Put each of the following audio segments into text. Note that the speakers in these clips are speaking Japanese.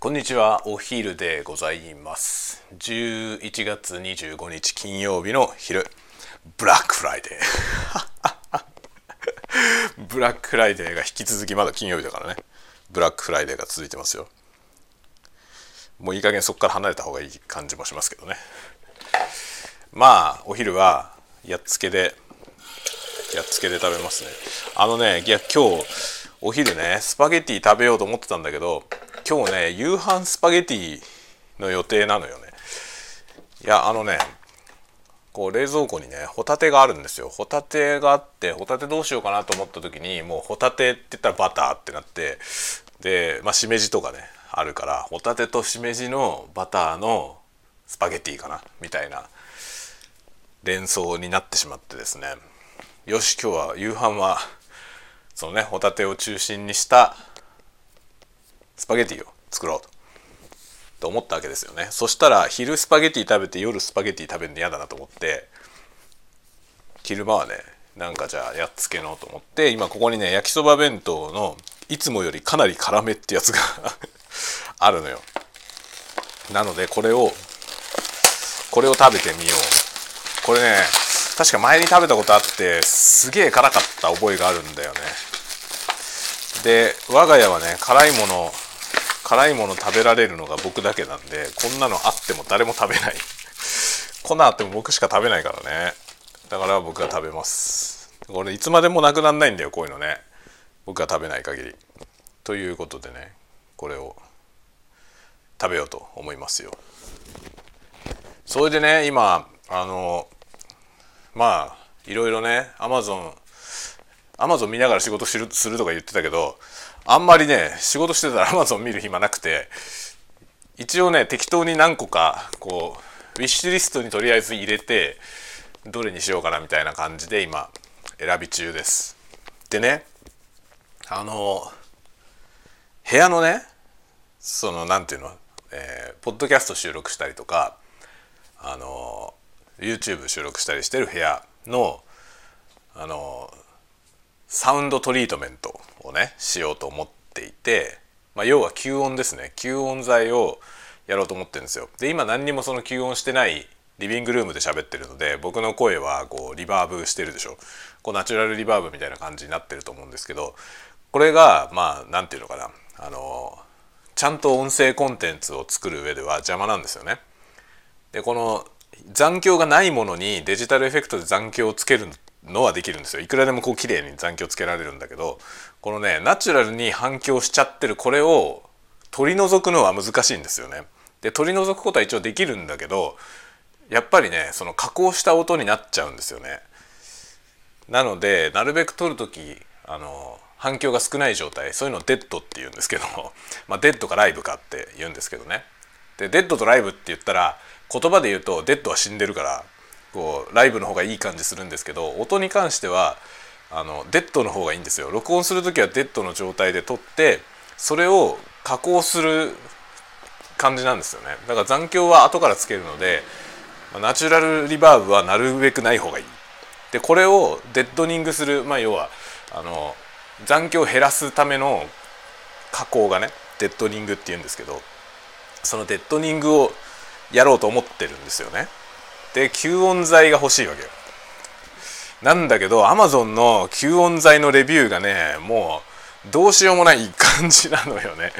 こんにちはお昼でございます。11月25日金曜日の昼。ブラックフライデーブラックフライデーが引き続きまだ金曜日だからね。ブラックフライデーが続いてますよ。もういい加減そこから離れた方がいい感じもしますけどね。まあお昼はやっつけでやっつけで食べますね。あのねいや今日お昼ねスパゲッティ食べようと思ってたんだけど今日ね夕飯スパゲティの予定なのよね。いやあのねこう冷蔵庫にねホタテがあるんですよ。ホタテがあってホタテどうしようかなと思った時にもうホタテって言ったらバターってなってでまあしめじとかねあるからホタテとしめじのバターのスパゲティかなみたいな連想になってしまってですね。よし今日は夕飯はそのねホタテを中心にしたスパゲティを作ろうと。と思ったわけですよね。そしたら昼スパゲティ食べて夜スパゲティ食べるの嫌だなと思って昼間はねなんかじゃあやっつけのと思って今ここにね焼きそば弁当のいつもよりかなり辛めってやつが あるのよ。なのでこれをこれを食べてみよう。これね確か前に食べたことあってすげえ辛かった覚えがあるんだよね。で我が家はね辛いもの辛いもの食べられるのが僕だけなんでこんなのあっても誰も食べない。こんなあっても僕しか食べないからね。だから僕が食べます。これいつまでもなくなんないんだよこういうのね。僕が食べない限り。ということでねこれを食べようと思いますよ。それでね今あのまあいろいろねアマゾンアマゾン見ながら仕事するとか言ってたけどあんまりね仕事してたらアマゾン見る暇なくて一応ね適当に何個かこうウィッシュリストにとりあえず入れてどれにしようかなみたいな感じで今選び中です。でねあの部屋のねその何ていうの、えー、ポッドキャスト収録したりとかあの YouTube 収録したりしてる部屋のあのサウンドトリートメントをねしようと思っていて、まあ、要は吸音ですね。吸音材をやろうと思ってるんですよ。で今何にもその吸音してないリビングルームで喋ってるので僕の声はこうリバーブしてるでしょ。こうナチュラルリバーブみたいな感じになってると思うんですけどこれがまあ何て言うのかな。あのちゃんと音声コンテンツを作る上では邪魔なんですよね。でこの残響がないものにデジタルエフェクトで残響をつけるのはできるんですよいくらでもこう綺麗に残響つけられるんだけどこのねナチュラルに反響しちゃってるこれを取り除くのは難しいんですよね。で取り除くことは一応できるんだけどやっぱりねその加工した音になっちゃうんですよね。なのでなるべく録る時あの反響が少ない状態そういうのをデッドって言うんですけど まあデッドかライブかって言うんですけどね。でデッドとライブって言ったら言葉で言うとデッドは死んでるからこうライブの方がいい感じするんですけど音に関してはあのデッドの方がいいんですよ。録音する時はデッドの状態で録ってそれを加工する感じなんですよね。だから残響は後からつけるのでナチュラルリバーブはなるべくない方がいい。でこれをデッドニングするまあ要はあの残響を減らすための加工がねデッドニングっていうんですけどそのデッドニングをやろうと思ってるんですよね。で吸音材が欲しいわけよ。なんだけどアマゾンの吸音材のレビューがねもうどうしようもない感じなのよね。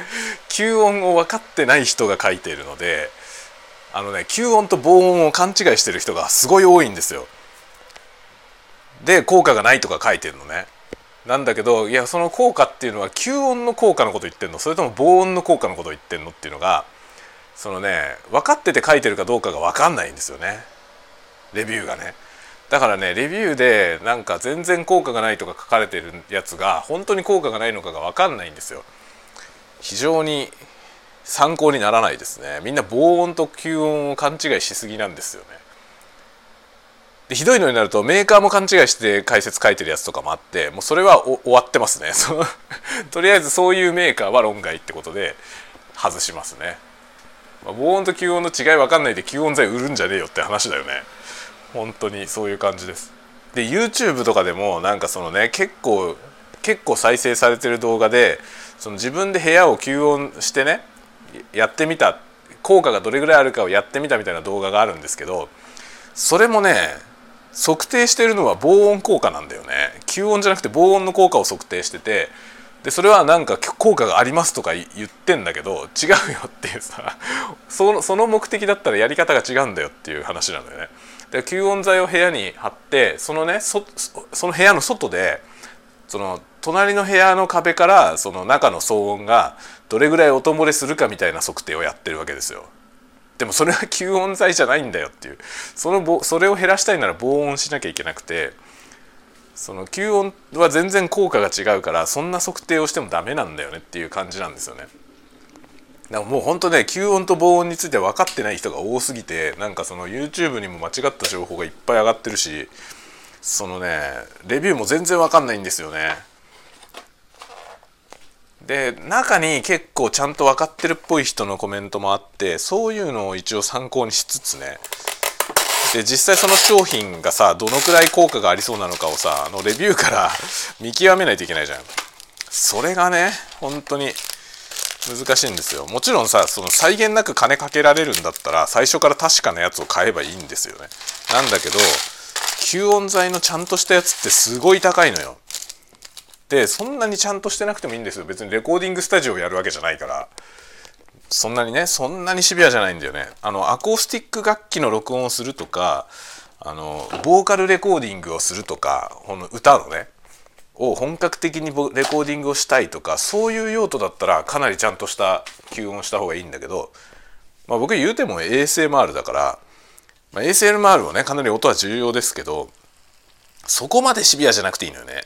吸音を分かってない人が書いているのであのね吸音と防音を勘違いしてる人がすごい多いんですよ。で効果がないとか書いてるのね。なんだけどいやその効果っていうのは吸音の効果のこと言ってんの？それとも防音の効果のこと言ってんの？っていうのがそのね分かってて書いてるかどうかが分かんないんですよね。レビューがね。だからねレビューでなんか全然効果がないとか書かれてるやつが本当に効果がないのかが分かんないんですよ。非常に参考にならないですね。みんな防音と吸音を勘違いしすぎなんですよね。でひどいのになるとメーカーも勘違いして解説書いてるやつとかもあってもうそれは終わってますね。とりあえずそういうメーカーは論外ってことで外しますね、まあ、防音と吸音の違い分かんないで吸音材売るんじゃねえよって話だよね。本当にそういう感じです。で YouTube とかでもなんかそのね結構結構再生されてる動画でその自分で部屋を吸音してねやってみた効果がどれぐらいあるかをやってみたみたいな動画があるんですけどそれもね測定してるのは防音効果なんだよね。吸音じゃなくて防音の効果を測定しててでそれはなんか効果がありますとか言ってんだけど違うよっていうさそのその目的だったらやり方が違うんだよっていう話なのよね。で吸音材を部屋に貼ってそのねその部屋の外でその隣の部屋の壁からその中の騒音がどれぐらい音漏れするかみたいな測定をやってるわけですよ。でもそれは吸音材じゃないんだよっていうそのそれを減らしたいなら防音しなきゃいけなくてその吸音は全然効果が違うからそんな測定をしてもダメなんだよねっていう感じなんですよね。だからもう本当ね吸音と防音について分かってない人が多すぎてなんかその YouTube にも間違った情報がいっぱい上がってるしそのねレビューも全然分かんないんですよね。で中に結構ちゃんと分かってるっぽい人のコメントもあってそういうのを一応参考にしつつねで実際その商品がさどのくらい効果がありそうなのかをさあのレビューから 見極めないといけないじゃん。それがね本当に難しいんですよ。もちろんさその際限なく金かけられるんだったら最初から確かなやつを買えばいいんですよね。なんだけど吸音材のちゃんとしたやつってすごい高いのよ。でそんなにちゃんとしてなくてもいいんですよ。別にレコーディングスタジオをやるわけじゃないから。そんなにねそんなにシビアじゃないんだよね。あのアコースティック楽器の録音をするとかあのボーカルレコーディングをするとかこの歌のねを本格的にレコーディングをしたいとかそういう用途だったらかなりちゃんとした吸音した方がいいんだけど、まあ、僕言うても ASMR だから、まあ、ASMR はねかなり音は重要ですけどそこまでシビアじゃなくていいのよね。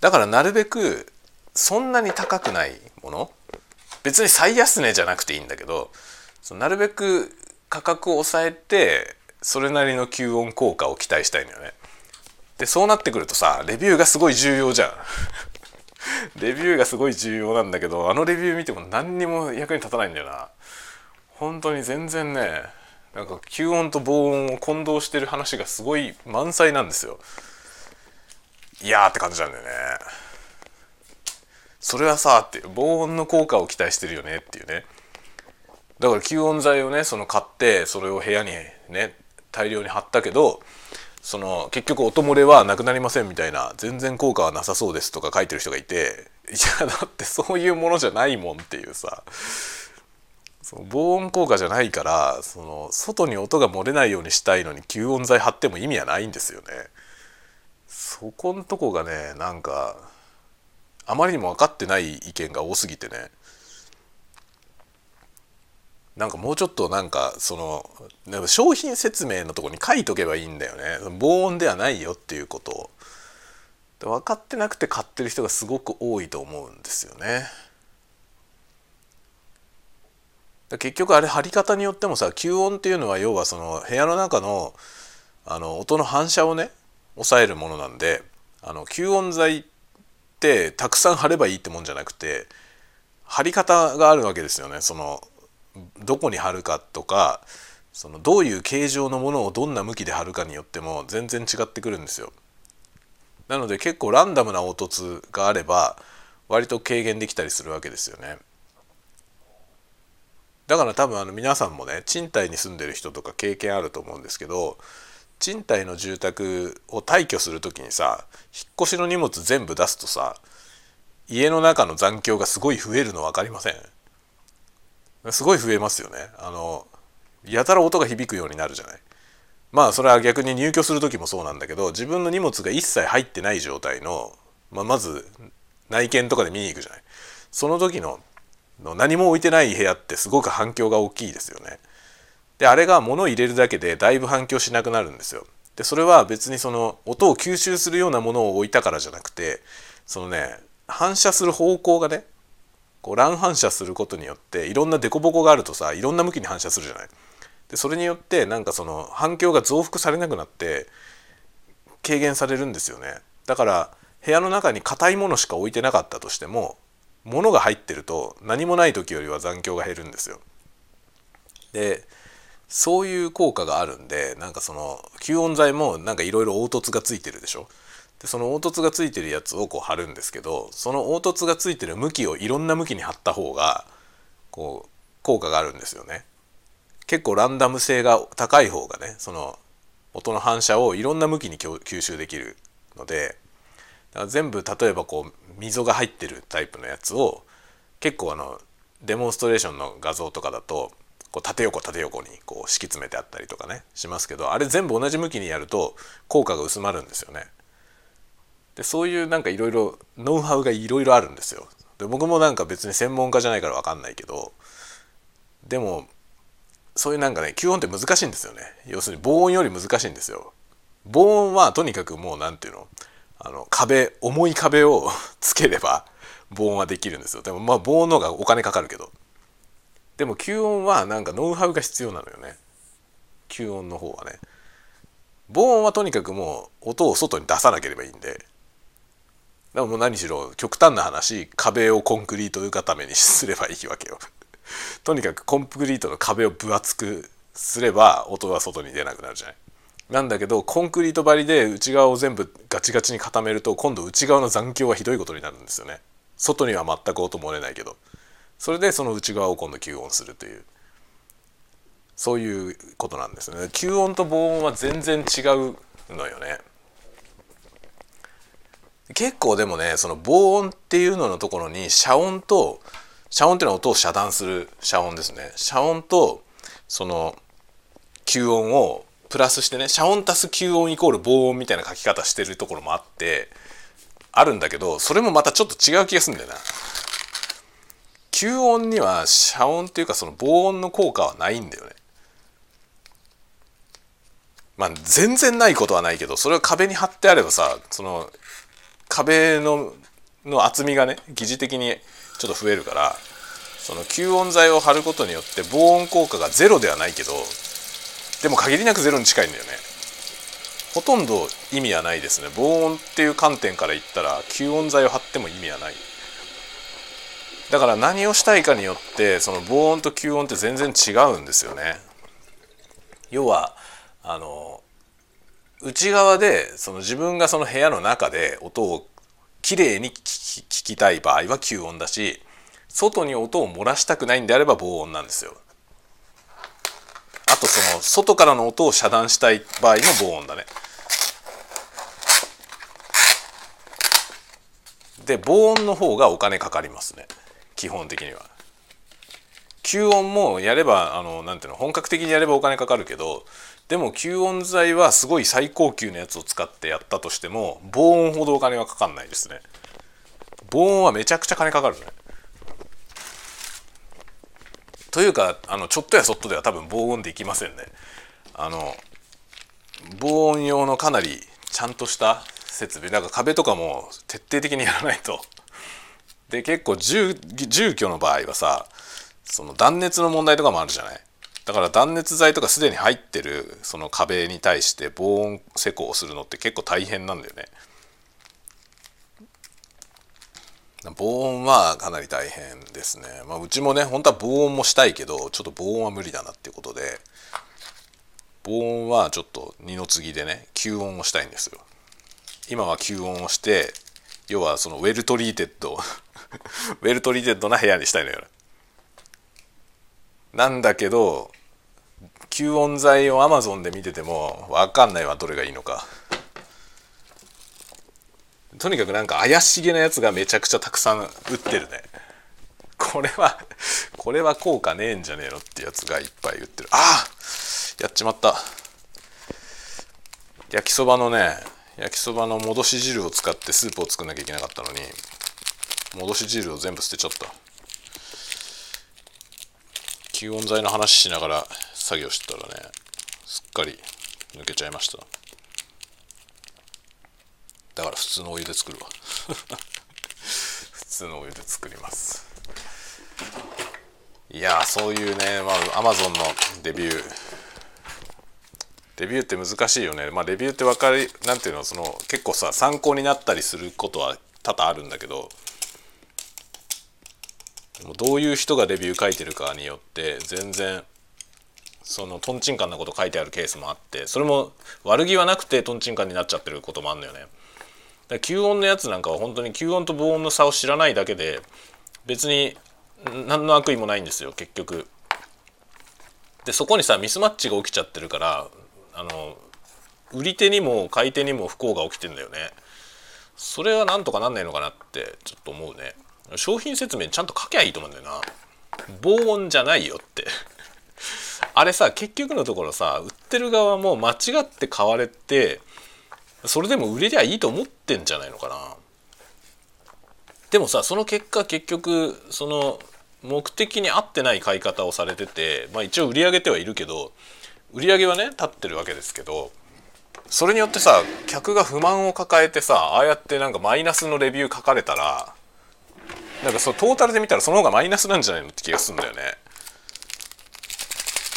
だからなるべくそんなに高くないもの別に最安値じゃなくていいんだけどなるべく価格を抑えてそれなりの吸音効果を期待したいのよね。でそうなってくるとさレビューがすごい重要じゃん。レビューがすごい重要なんだけどあのレビュー見ても何にも役に立たないんだよな。本当に全然ねなんか吸音と防音を混同してる話がすごい満載なんですよ。いやーって感じなんだよね。それはさって防音の効果を期待してるよねっていうねだから吸音材をねその買ってそれを部屋にね大量に貼ったけどその結局音漏れはなくなりませんみたいな全然効果はなさそうですとか書いてる人がいていやだってそういうものじゃないもんっていうさその防音効果じゃないからその外に音が漏れないようにしたいのに吸音材貼っても意味はないんですよね。そこんとこがねなんかあまりにも分かってない意見が多すぎてね。なんかもうちょっとなんかその商品説明のとこに書いとけばいいんだよね。防音ではないよっていうことを。分かってなくて買ってる人がすごく多いと思うんですよね。結局あれ貼り方によってもさ吸音っていうのは要はその部屋の中のあの音の反射をね抑えるものなんであの吸音材ってたくさん貼ればいいってもんじゃなくて貼り方があるわけですよねそのどこに貼るかとかそのどういう形状のものをどんな向きで貼るかによっても全然違ってくるんですよ。なので結構ランダムな凹凸があれば割と軽減できたりするわけですよね。だから多分あの皆さんもね賃貸に住んでる人とか経験あると思うんですけど賃貸の住宅を退去する時にさ引っ越しの荷物全部出すとさ家の中の残響がすごい増えるの分かりません？すごい増えますよね。あのやたら音が響くようになるじゃない。まあそれは逆に入居する時もそうなんだけど自分の荷物が一切入ってない状態の、まあ、まず内見とかで見に行くじゃない。その時の何も置いてない部屋ってすごく反響が大きいですよね。であれが物を入れるだけでだいぶ反響しなくなるんですよ。でそれは別にその音を吸収するようなものを置いたからじゃなくてそのね反射する方向がねこう乱反射することによっていろんな凸凹があるとさいろんな向きに反射するじゃない。でそれによってなんかその反響が増幅されなくなって軽減されるんですよね。だから部屋の中に硬いものしか置いてなかったとしても物が入ってると何もない時よりは残響が減るんですよ。でそういう効果があるんでなんかその吸音材もなんかいろいろ凹凸がついてるでしょ？でその凹凸がついてるやつをこう貼るんですけどその凹凸がついてる向きをいろんな向きに貼った方がこう効果があるんですよね。結構ランダム性が高い方がねその音の反射をいろんな向きに吸収できるのでだから全部例えばこう溝が入ってるタイプのやつを結構あのデモンストレーションの画像とかだとこう縦横縦横にこう敷き詰めてあったりとかねしますけどあれ全部同じ向きにやると効果が薄まるんですよね。でそういうなんかいろいろノウハウがいろいろあるんですよ。で僕もなんか別に専門家じゃないから分かんないけどでもそういうなんかね吸音って難しいんですよね要するに防音より難しいんですよ防音はとにかくもう何て言うのあの壁重い壁を つければ防音はできるんですよでもまあ防音の方がお金かかるけどでも吸音はなんかノウハウが必要なのよね。吸音の方はね。防音はとにかくもう音を外に出さなければいいんで。でも何しろ極端な話壁をコンクリート固めにすればいいわけよ。とにかくコンクリートの壁を分厚くすれば音が外に出なくなるじゃない。なんだけどコンクリート張りで内側を全部ガチガチに固めると今度内側の残響はひどいことになるんですよね。外には全く音漏れないけど。それでその内側を今度吸音するという。そういうことなんですね。吸音と防音は全然違うのよね。結構でもねその防音っていうののところに遮音と遮音っていうのは音を遮断する遮音ですね。遮音とその吸音をプラスしてね遮音足す吸音イコール防音みたいな書き方してるところもあってあるんだけどそれもまたちょっと違う気がするんだよな。吸音には遮音っていうかその防音の効果はないんだよね。まあ全然ないことはないけどそれを壁に貼ってあればさその壁のの厚みがね疑似的にちょっと増えるからその吸音材を貼ることによって防音効果がゼロではないけどでも限りなくゼロに近いんだよね。ほとんど意味はないですね。防音っていう観点から言ったら吸音材を貼っても意味はない。だから何をしたいかによってその防音と吸音って全然違うんですよね。要はあの内側でその自分がその部屋の中で音をきれいに聞きたい場合は吸音だし外に音を漏らしたくないんであれば防音なんですよ。あとその外からの音を遮断したい場合も防音だね。で防音の方がお金かかりますね。基本的には。吸音もやればあのなんていうの本格的にやればお金かかるけどでも吸音材はすごい最高級のやつを使ってやったとしても防音ほどお金はかかんないですね。防音はめちゃくちゃ金かかるね。というかあのちょっとやそっとでは多分防音できませんね。あの防音用のかなりちゃんとした設備なんか壁とかも徹底的にやらないとで結構住住居の場合はさその断熱の問題とかもあるじゃない？だから断熱材とかすでに入ってるその壁に対して防音施工をするのって結構大変なんだよね。防音はかなり大変ですね、まあ、うちもね本当は防音もしたいけどちょっと防音は無理だなっていうことで防音はちょっと二の次でね吸音をしたいんですよ。今は吸音をして要はその well-treated well-treated な部屋にしたいのよ。なんだけど吸音材をアマゾンで見てても分かんないわどれがいいのか。とにかくなんか怪しげなやつがめちゃくちゃたくさん売ってるね。これはこれは効果ねえんじゃねえのってやつがいっぱい売ってる。ああやっちまった。焼きそばのね焼きそばの戻し汁を使ってスープを作んなきゃいけなかったのに戻し汁を全部捨てちゃった。吸音材の話しながら作業してたらねすっかり抜けちゃいました。だから普通のお湯で作るわ。普通のお湯で作ります。いやそういうねまあアマゾンのデビュー。レビューって難しいよね。まあレビューって分かりなんていうのその結構さ参考になったりすることは多々あるんだけどもうどういう人がレビュー書いてるかによって全然そのとんちんかんなこと書いてあるケースもあってそれも悪気はなくてとんちんかんになっちゃってることもあるのよね。だ吸音のやつなんかは本当に吸音と防音の差を知らないだけで別に何の悪意もないんですよ結局。でそこにさミスマッチが起きちゃってるからあの売り手にも買い手にも不幸が起きてんだよね。それはなんとかなんないのかなってちょっと思うね。商品説明ちゃんと書きゃいいと思うんだよな。防音じゃないよって。あれさ結局のところさ売ってる側も間違って買われてそれでも売れりゃいいと思ってんじゃないのかな。でもさその結果結局その目的に合ってない買い方をされててまあ一応売り上げてはいるけど売り上げはね立ってるわけですけどそれによってさ客が不満を抱えてさああやってなんかマイナスのレビュー書かれたらなんかそうトータルで見たらその方がマイナスなんじゃないのって気がするんだよね。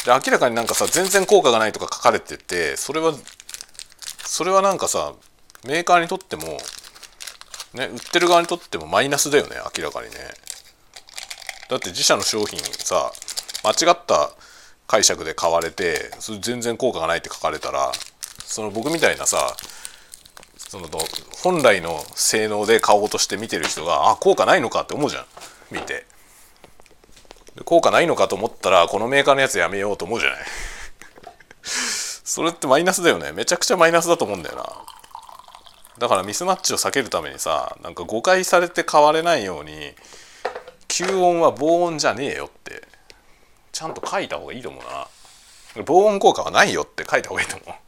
で明らかになんかさ全然効果がないとか書かれててそれはそれはなんかさメーカーにとってもね売ってる側にとってもマイナスだよね明らかにね。だって自社の商品さ間違った解釈で買われてそれ全然効果がないって書かれたらその僕みたいなさその本来の性能で買おうとして見てる人があ効果ないのかって思うじゃん。見て。効果ないのかと思ったらこのメーカーのやつやめようと思うじゃない。それってマイナスだよね。めちゃくちゃマイナスだと思うんだよな。だからミスマッチを避けるためにさなんか誤解されて買われないように吸音は防音じゃねえよってちゃんと書いた方がいいと思うな。防音効果はないよって書いた方がいいと思う。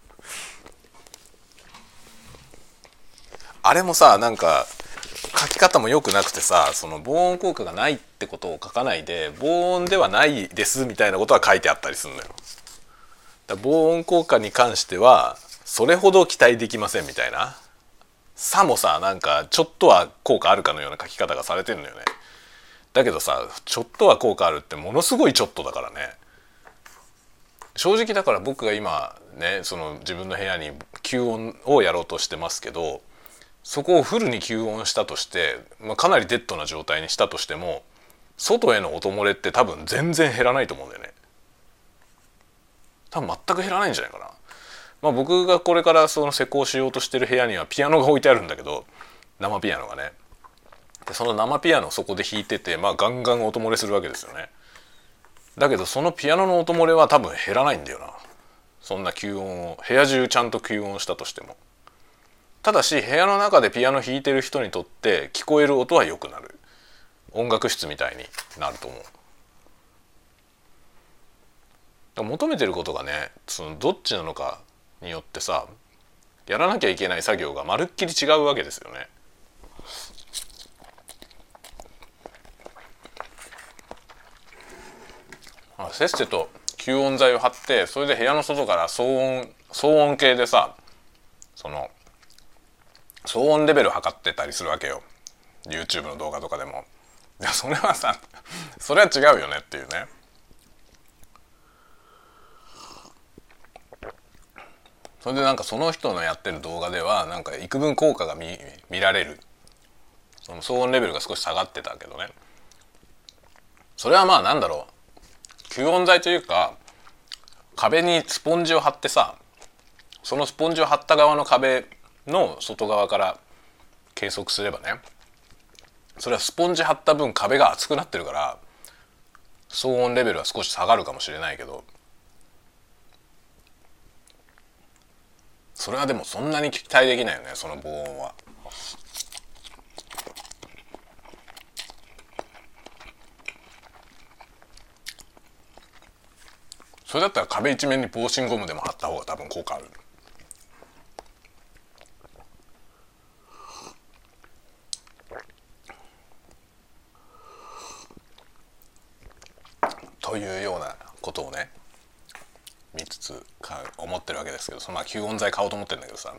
あれもさなんか書き方も良くなくてさその防音効果がないってことを書かないで防音ではないですみたいなことは書いてあったりするのよ。だ防音効果に関してはそれほど期待できませんみたいなさもさなんかちょっとは効果あるかのような書き方がされてるのよね。だけどさちょっとは効果あるってものすごいちょっとだからね。正直だから僕が今ねその自分の部屋に吸音をやろうとしてますけどそこをフルに吸音したとして、まあ、かなりデッドな状態にしたとしても外への音漏れって多分全然減らないと思うんだよね。多分全く減らないんじゃないかな。まあ僕がこれからその施工しようとしてる部屋にはピアノが置いてあるんだけど生ピアノがね。でその生ピアノをそこで弾いててまあガンガン音漏れするわけですよね。だけどそのピアノの音漏れは多分減らないんだよな。そんな吸音を部屋中ちゃんと吸音したとしても。ただし部屋の中でピアノ弾いてる人にとって聞こえる音は良くなる音楽室みたいになると思う求めてることがねそのどっちなのかによってさやらなきゃいけない作業がまるっきり違うわけですよね。せっせと吸音材を貼ってそれで部屋の外から騒音騒音計でさその騒音レベル測ってたりするわけよ。YouTube の動画とかでも。いやそれはさそれは違うよねっていうね。それでなんかその人のやってる動画ではなんか幾分効果が見見られる。その騒音レベルが少し下がってたけどね。それはまあなんだろう。吸音材というか壁にスポンジを貼ってさそのスポンジを貼った側の壁の外側から計測すればねそれはスポンジ貼った分壁が厚くなってるから騒音レベルは少し下がるかもしれないけどそれはでもそんなに期待できないよねその防音は。それだったら壁一面に防振ゴムでも貼った方が多分効果ある。というようなことをね見つつか思ってるわけですけどそのまあ吸音材買おうと思ってるんだけどさ。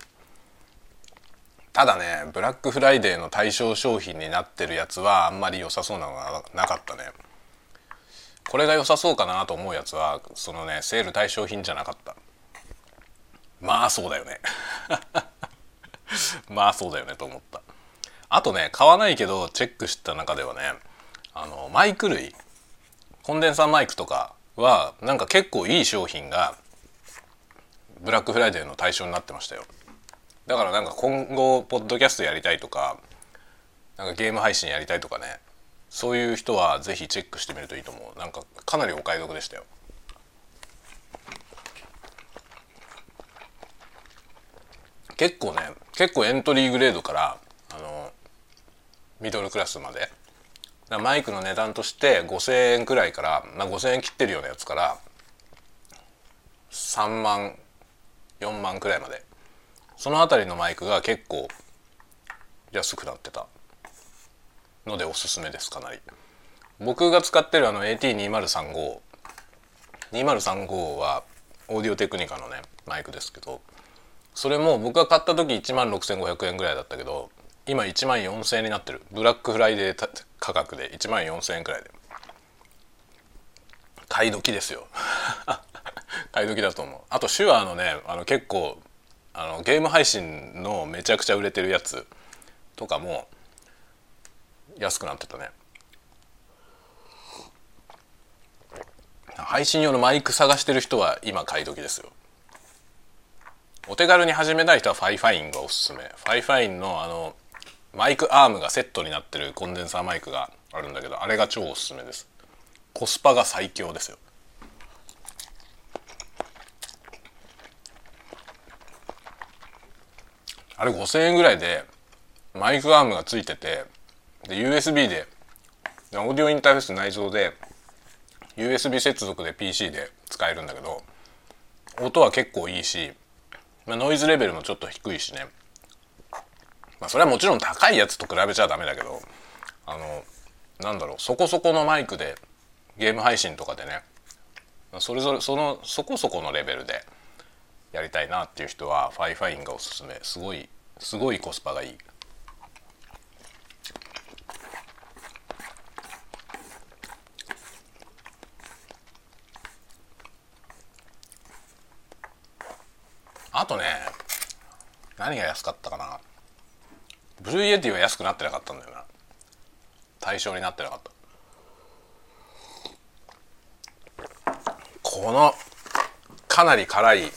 ただねブラックフライデーの対象商品になってるやつはあんまり良さそうなのがなかったね。これが良さそうかなと思うやつはそのねセール対象品じゃなかった。まあそうだよね。まあそうだよねと思った。あとね買わないけどチェックした中ではねあのマイク類。コンデンサーマイクとかはなんか結構いい商品がブラックフライデーの対象になってましたよ。だからなんか今後ポッドキャストやりたいとかなんかゲーム配信やりたいとかね。そういう人はぜひチェックしてみるといいと思う。なんかかなりお買い得でしたよ。結構ね結構エントリーグレードからあのミドルクラスまでマイクの値段として5,000円くらいから、まあ、5,000円切ってるようなやつから3万4万くらいまで。その辺りのマイクが結構安くなってたのでおすすめですかなり。僕が使ってるあの AT2035 2035はオーディオテクニカのねマイクですけどそれも僕が買った時1万6500円ぐらいだったけど今1万4000円になってる。ブラックフライデー価格で1万4000円くらいで。買い時ですよ。買い時だと思う。あと手話のねあの結構あのゲーム配信のめちゃくちゃ売れてるやつとかも安くなってたね。配信用のマイク探してる人は今買い時ですよ。お手軽に始めたい人は FIFINE がおすすめ。 FIFINE のあのマイクアームがセットになってるコンデンサーマイクがあるんだけどあれが超おすすめです。コスパが最強ですよ。あれ5,000円ぐらいでマイクアームがついててで USB でオーディオインターフェース内蔵で USB 接続で PC で使えるんだけど音は結構いいし、まあ、ノイズレベルもちょっと低いしね。まあそれはもちろん高いやつと比べちゃダメだけどあのなんだろうそこそこのマイクでゲーム配信とかでねそれぞれそのそこそこのレベルでやりたいなっていう人は FIFINE がおすすめすごいすごいコスパがいい。あとね何が安かったかな Blue Yeti は安くなってなかったんだよな。対象になってなかった。このかなり辛い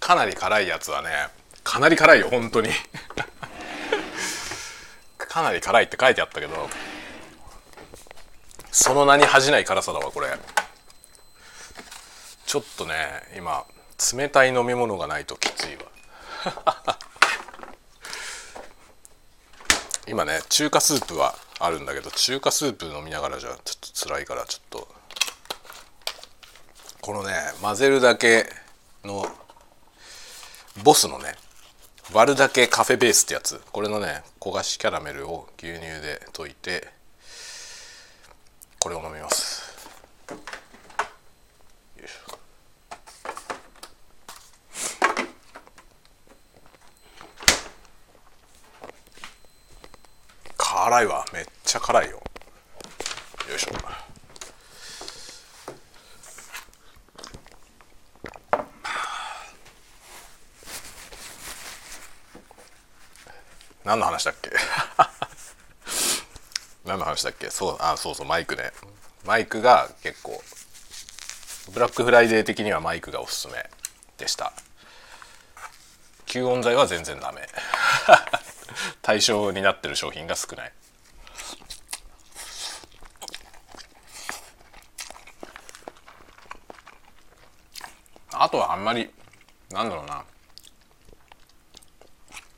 かなり辛いやつはねかなり辛いよ本当に。かなり辛いって書いてあったけどその名に恥じない辛さだわこれ。ちょっとね今冷たい飲み物がないときついわ。今ね中華スープはあるんだけど中華スープ飲みながらじゃちょっと辛いからちょっと。このね混ぜるだけのボスのね割るだけカフェベースってやつ。これのね焦がしキャラメルを牛乳で溶いてこれを飲みます。辛いわ。めっちゃ辛いよ。よいしょ。何の話だっけ？何の話だっけ？そうあそうそうマイクね。マイクが結構ブラックフライデー的にはマイクがおすすめでした。吸音材は全然ダメ。対象になってる商品が少ない。あとはあんまりなんだろうな。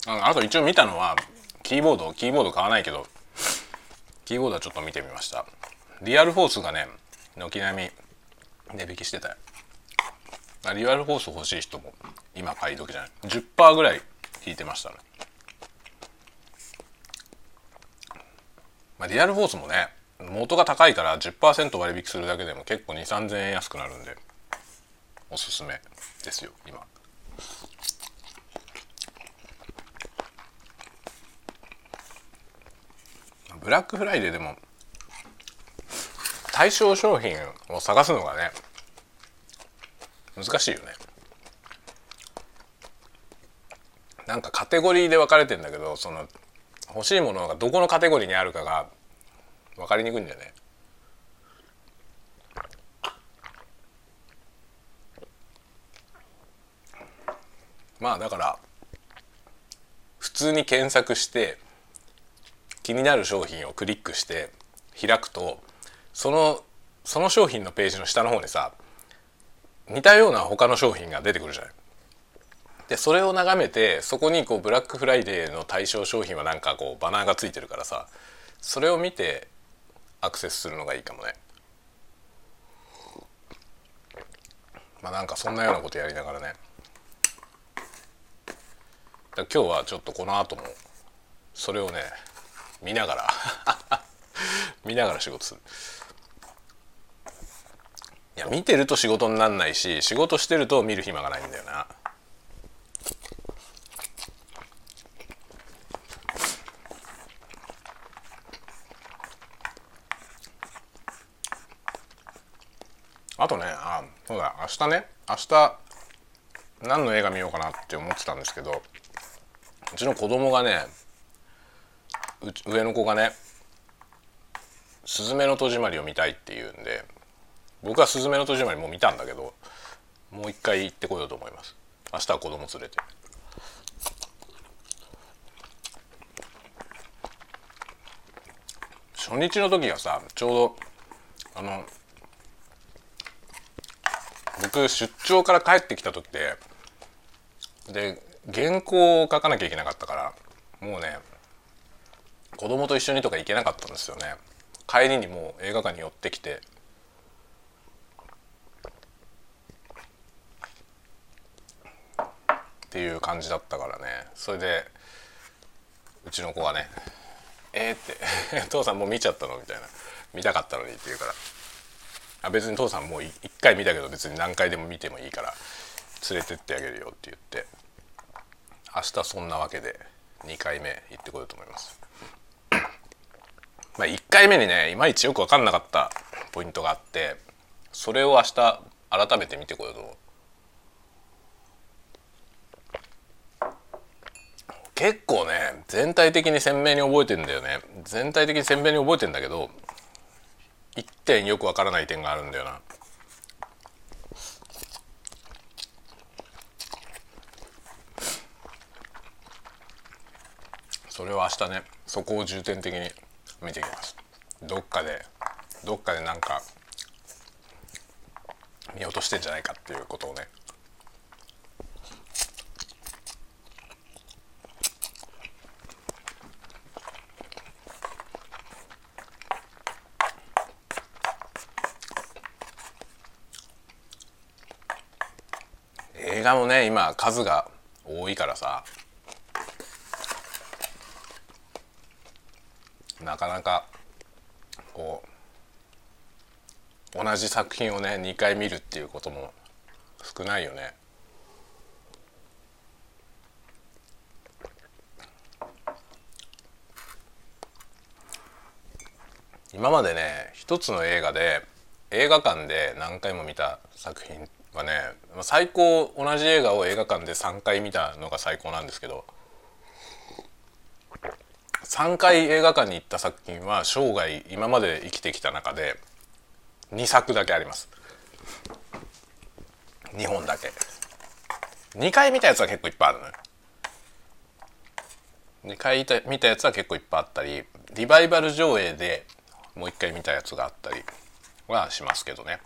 ああと一応見たのはキーボードキーボード買わないけどキーボードはちょっと見てみました。リアルフォースがね軒並み値引きしてたよ。リアルフォース欲しい人も今買い時じゃない。10%ぐらい引いてましたね。まあ、リアルフォースもね元が高いから10%割引するだけでも結構2 3 0 0 0円安くなるんでおすすめですよ今。ブラックフライデーでも対象商品を探すのがね難しいよね。なんかカテゴリーで分かれてんだけどその欲しいものがどこのカテゴリーにあるかが分かりにくいんだよね。まあだから普通に検索して気になる商品をクリックして開くとそのその商品のページの下の方にさ似たような他の商品が出てくるじゃない。でそれを眺めてそこにこうブラックフライデーの対象商品はなんかこうバナーがついてるからさそれを見てアクセスするのがいいかもね。まあなんかそんなようなことやりながらね。今日はちょっとこの後もそれをね見ながら 見ながら仕事する。いや見てると仕事になんないし仕事してると見る暇がないんだよな。あとねあそうだ明日ね。明日何の映画見ようかなって思ってたんですけどうちの子供がね上の子がね「すずめの戸締まり」を見たいって言うんで僕は「すずめの戸締まり」もう見たんだけどもう一回行ってこようと思います。明日は子供連れて。初日の時がさちょうどあの僕出張から帰ってきた時でで原稿を書かなきゃいけなかったからもうね子供と一緒にとか行けなかったんですよね。帰りにもう映画館に寄ってきてっていう感じだったからね。それでうちの子がね「えー、って 父さんもう見ちゃったの?」みたいな「見たかったのに」って言うから「あ別に父さんもう一回見たけど別に何回でも見てもいいから連れてってあげるよ」って言って明日そんなわけで2回目行ってこようと思います。まあ1回目にねいまいちよく分かんなかったポイントがあってそれを明日改めて見てこようと思う。結構ね全体的に鮮明に覚えてんだよね全体的に鮮明に覚えてんだけど一点よくわからない点があるんだよな。それを明日ねそこを重点的に見ていきます。どっかでどっかでなんか見落としてんじゃないかっていうことをね映画もね今数が多いからさなかなかこう同じ作品をね2回見るっていうことも少ないよね。今までね一つの映画で映画館で何回も見た作品っはね最高同じ映画を映画館で3回見たのが最高なんですけど3回映画館に行った作品は生涯今まで生きてきた中で2作だけあります。2本だけ。2回見たやつは結構いっぱいあるのよ。2回見たやつは結構いっぱいあったりリバイバル上映でもう一回見たやつがあったりはしますけどね。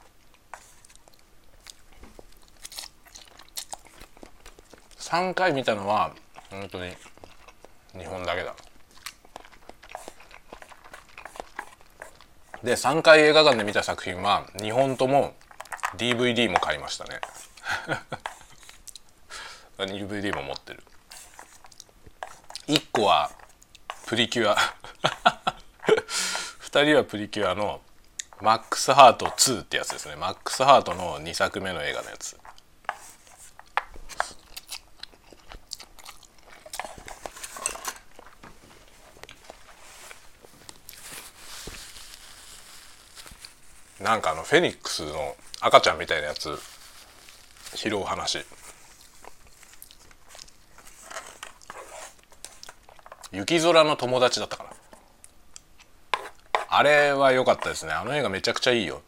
3回見たのは本当に2本だけだ。で3回映画館で見た作品は2本とも DVD も買いましたね。DVD も持ってる。1個はプリキュア。2人はプリキュアのマックスハート2ってやつですね。マックスハートの2作目の映画のやつ。なんかあのフェニックスの赤ちゃんみたいなやつ。拾う話。雪空の友達だったかな。あれは良かったですね。あの映画めちゃくちゃいいよ。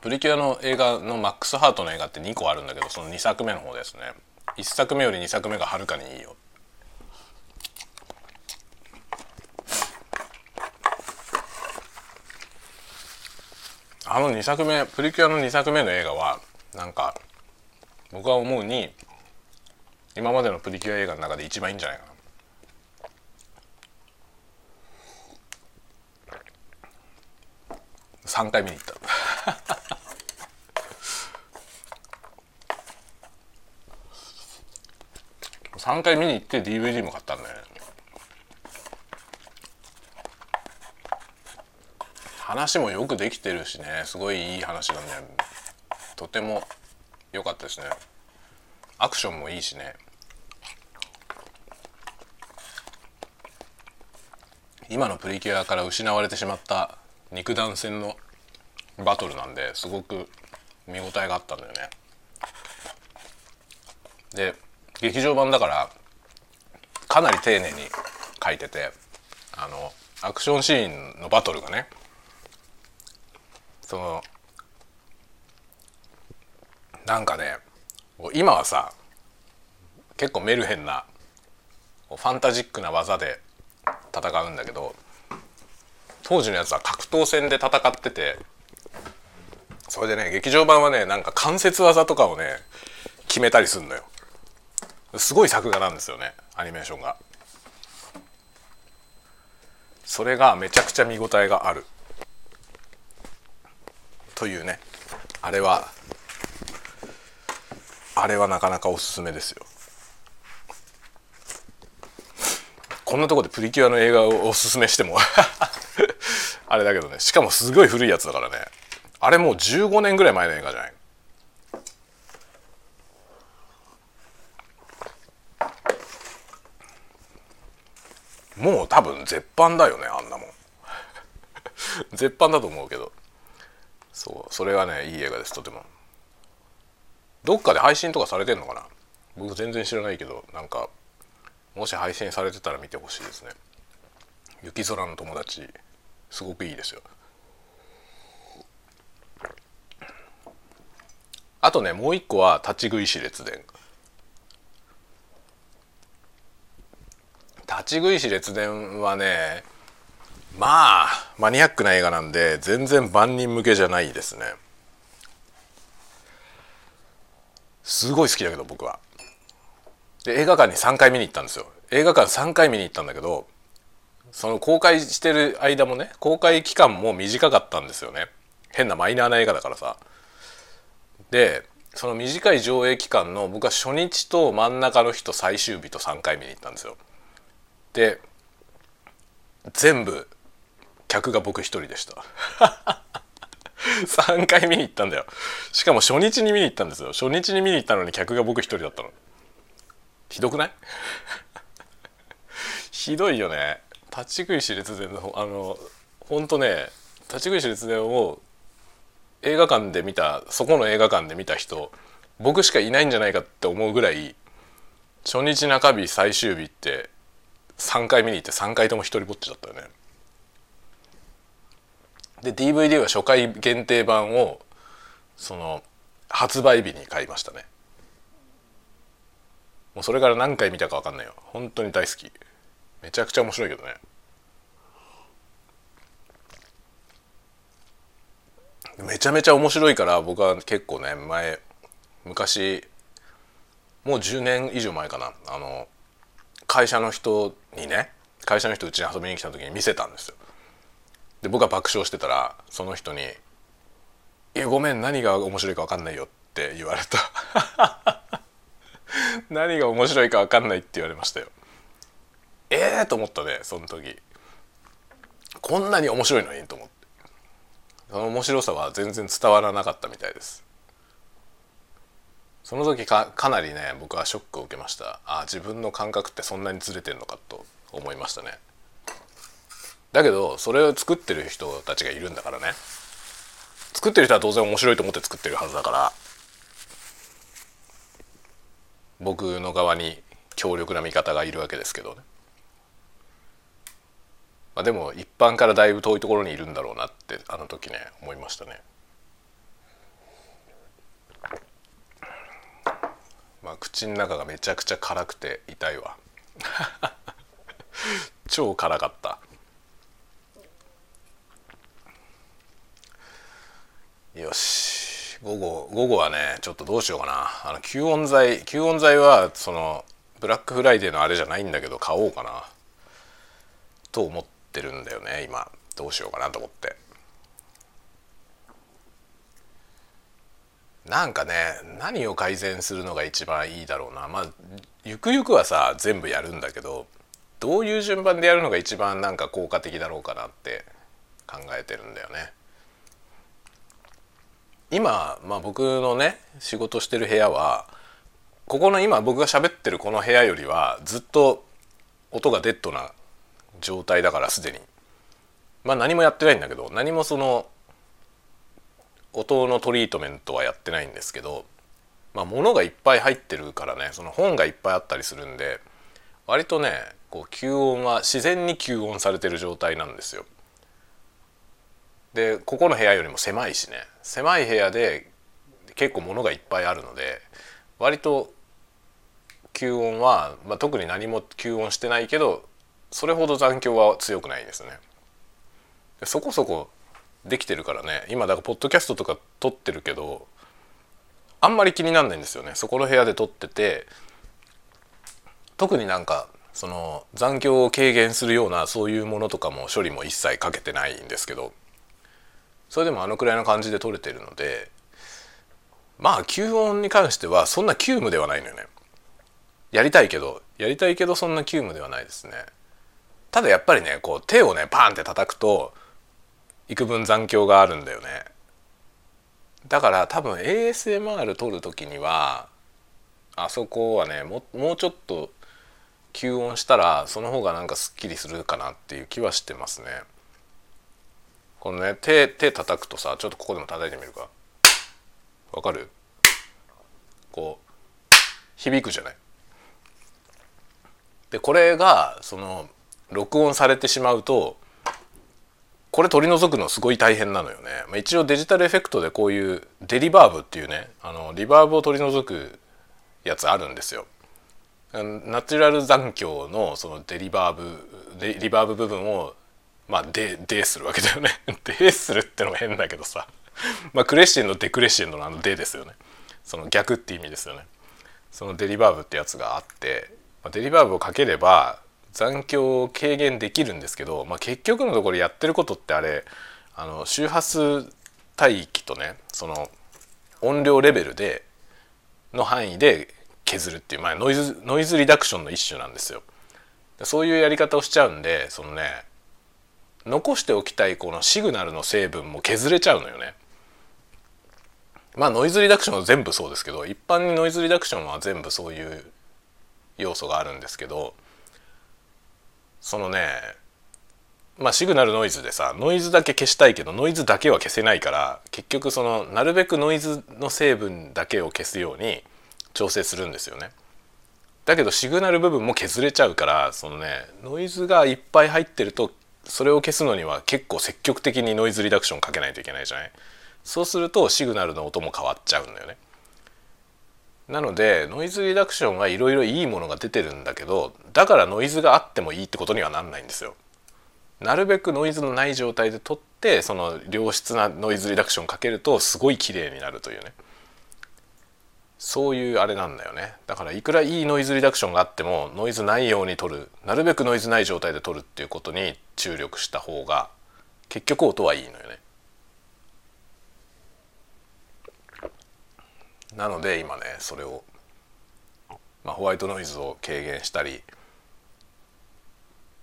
プリキュアの映画のマックスハートの映画って2個あるんだけどその2作目の方ですね。1作目より2作目がはるかにいいよ。あの2作目プリキュアの2作目の映画はなんか僕は思うに今までのプリキュア映画の中で一番いいんじゃないかな。3回見に行った。3回見に行って DVD も買ったんだよね。話もよくできてるしね。すごいいい話なんでとても良かったですね。アクションもいいしね。今のプリキュアから失われてしまった肉弾戦のバトルなんですごく見応えがあったんだよね。で劇場版だからかなり丁寧に書いててあのアクションシーンのバトルがねそのなんかね今はさ結構メルヘンなファンタジックな技で戦うんだけど当時のやつは格闘戦で戦っててそれでね劇場版はねなんか関節技とかをね決めたりするのよ。すごい作画なんですよねアニメーションが。それがめちゃくちゃ見応えがある。というねあれはあれはなかなかおすすめですよ。こんなとこでプリキュアの映画をおすすめしても あれだけどね。しかもすごい古いやつだからね。あれもう15年ぐらい前の映画じゃないもう多分絶版だよねあんなもん。絶版だと思うけど。そうそれがねいい映画ですとても。どっかで配信とかされてんのかな？僕全然知らないけどなんかもし配信されてたら見てほしいですね。雪空の友達。すごくいいですよ。あとねもう一個は立ち食い死列伝。立ち食い死列伝はねまあマニアックな映画なんで全然万人向けじゃないですね。すごい好きだけど僕は。で映画館に3回見に行ったんですよ。映画館3回見に行ったんだけどその公開してる間もね公開期間も短かったんですよね。変なマイナーな映画だからさ。でその短い上映期間の僕は初日と真ん中の日と最終日と3回見に行ったんですよ。で全部客が僕一人でした。3回見に行ったんだよ。しかも初日に見に行ったんですよ。初日に見に行ったのに客が僕一人だったの。ひどくない？ひどいよね。立ち食い死列伝のあのほんとね立ち食い死列伝を映画館で見たそこの映画館で見た人僕しかいないんじゃないかって思うぐらい初日中日最終日って3回見に行って3回とも一人ぼっちだったよね。で DVD は初回限定版をその発売日に買いましたね。もうそれから何回見たか分かんないよ。本当に大好き。めちゃくちゃ面白いけどね。めちゃめちゃ面白いから僕は結構ね前昔もう10年以上前かな。あの会社の人にね会社の人うちに遊びに来た時に見せたんですよ。で僕が爆笑してたらその人に「いやごめん何が面白いか分かんないよ」って言われた。何が面白いか分かんないって言われましたよ。ええー、と思ったねその時。こんなに面白いのにと思って。その面白さは全然伝わらなかったみたいです。その時かかなりね僕はショックを受けました。あ自分の感覚ってそんなにずれてるのかと思いましたね。だけどそれを作ってる人たちがいるんだからね。作ってる人は当然面白いと思って作ってるはずだから。僕の側に強力な味方がいるわけですけどね、まあ、でも一般からだいぶ遠いところにいるんだろうなってあの時ね思いましたね。まあ口の中がめちゃくちゃ辛くて痛いわ。超辛かった。よし。午後午後はねちょっとどうしようかな。あの吸音材吸音材はそのブラックフライデーのあれじゃないんだけど買おうかな。と思ってるんだよね今。どうしようかなと思って。なんかね何を改善するのが一番いいだろうな。まあゆくゆくはさ全部やるんだけどどういう順番でやるのが一番なんか効果的だろうかなって考えてるんだよね。今、まあ、僕のね仕事してる部屋はここの今僕が喋ってるこの部屋よりはずっと音がデッドな状態だからすでにまあ何もやってないんだけど何もその音のトリートメントはやってないんですけどまあ物がいっぱい入ってるからねその本がいっぱいあったりするんで割とねこう吸音は自然に吸音されてる状態なんですよ。でここの部屋よりも狭いしね。狭い部屋で結構物がいっぱいあるので割と吸音は、まあ、特に何も吸音してないけどそれほど残響は強くないですね。そこそこできてるからね。今だからポッドキャストとか撮ってるけどあんまり気になんないんですよね。そこの部屋で撮ってて特になんかその残響を軽減するようなそういうものとかも処理も一切かけてないんですけどそれでもあのくらいの感じで撮れてるのでまあ吸音に関してはそんな急務ではないのよね。やりたいけどやりたいけどそんな急務ではないですね。ただやっぱりねこう手をねパンって叩くと幾分残響があるんだよね。だから多分 ASMR 撮る時にはあそこはねももうちょっと吸音したらその方がなんかすっきりするかなっていう気はしてますね。このね手手叩くとさちょっとここでも叩いてみるか。わかる？こう響くじゃない？でこれがその録音されてしまうとこれ取り除くのすごい大変なのよね、まあ、一応デジタルエフェクトでこういうデリバーブっていうねあのリバーブを取り除くやつあるんですよ。ナチュラル残響のそのデリバーブリバーブ部分をまあデデするわけだよね。デするってのも変だけどさ。まあクレッシェンドデクレッシェンドのあのデですよね。その逆って意味ですよね。そのデリバーブってやつがあって、まあ、デリバーブをかければ残響を軽減できるんですけど、まあ、結局のところやってることってあれあの周波数帯域とねその音量レベルでの範囲で削るっていう、まあ、ノイズノイズリダクションの一種なんですよ。そういうやり方をしちゃうんでそのね残しておきたいこのシグナルの成分も削れちゃうのよね。まあノイズリダクションは全部そうですけど一般にノイズリダクションは全部そういう要素があるんですけどそのねまあシグナルノイズでさノイズだけ消したいけどノイズだけは消せないから結局そのなるべくノイズの成分だけを消すように調整するんですよね。だけどシグナル部分も削れちゃうからそのねノイズがいっぱい入ってるとそれを消すのには結構積極的にノイズリダクションかけないといけないじゃない？そうするとシグナルの音も変わっちゃうんだよね。なのでノイズリダクションはいろいろいいものが出てるんだけどだからノイズがあってもいいってことにはなんないんですよ。なるべくノイズのない状態で撮ってその良質なノイズリダクションかけるとすごい綺麗になるというね。そういうあれなんだよね。だからいくらいいノイズリダクションがあってもノイズないように撮る。なるべくノイズない状態で撮るっていうことに注力した方が結局音はいいのよね。なので今ねそれを、まあ、ホワイトノイズを軽減したり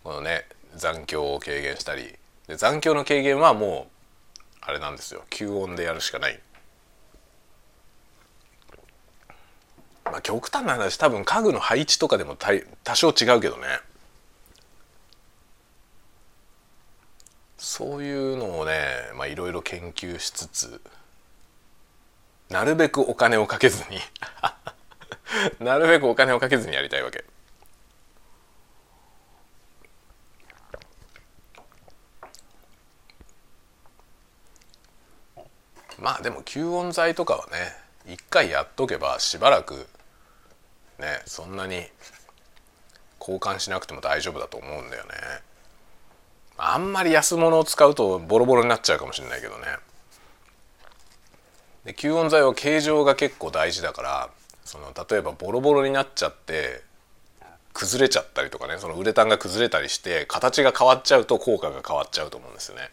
このね残響を軽減したりで残響の軽減はもうあれなんですよ。吸音でやるしかない。まあ極端な話多分家具の配置とかでも多少違うけどね。そういうのをねいろいろ研究しつつなるべくお金をかけずに なるべくお金をかけずにやりたいわけ。まあでも吸音材とかはね一回やっとけばしばらくねそんなに交換しなくても大丈夫だと思うんだよねあんまり安物を使うとボロボロになっちゃうかもしれないけどね。で吸音材は形状が結構大事だからその例えばボロボロになっちゃって崩れちゃったりとかねそのウレタンが崩れたりして形が変わっちゃうと効果が変わっちゃうと思うんですよね。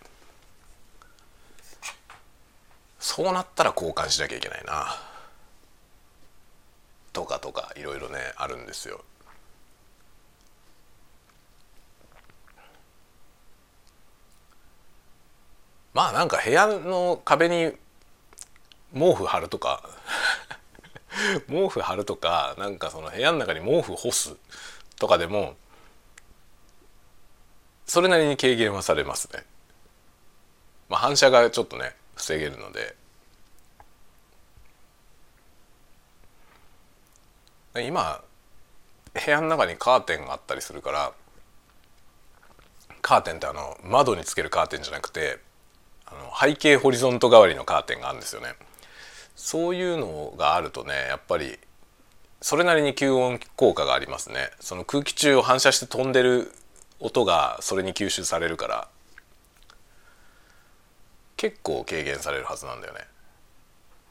そうなったら交換しなきゃいけないな。とかとかいろいろねあるんですよ。まあなんか部屋の壁に毛布貼るとか 毛布貼るとかなんかその部屋の中に毛布干すとかでもそれなりに軽減はされますね。まあ、反射がちょっとね防げるので今部屋の中にカーテンがあったりするからカーテンってあの窓につけるカーテンじゃなくてあの背景ホリゾント代わりのカーテンがあるんですよね。そういうのがあるとねやっぱりそれなりに吸音効果がありますね。その空気中を反射して飛んでる音がそれに吸収されるから結構軽減されるはずなんだよね。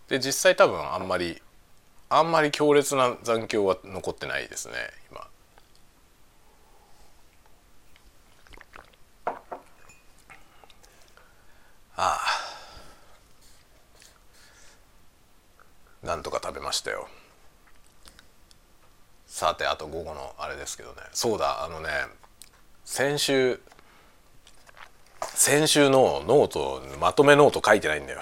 で実際多分あんまりあんまり強烈な残響は残ってないですね今。ああ。なんとか食べましたよ。さてあと午後のあれですけどね。そうだあのね先週先週のノートまとめノート書いてないんだよ。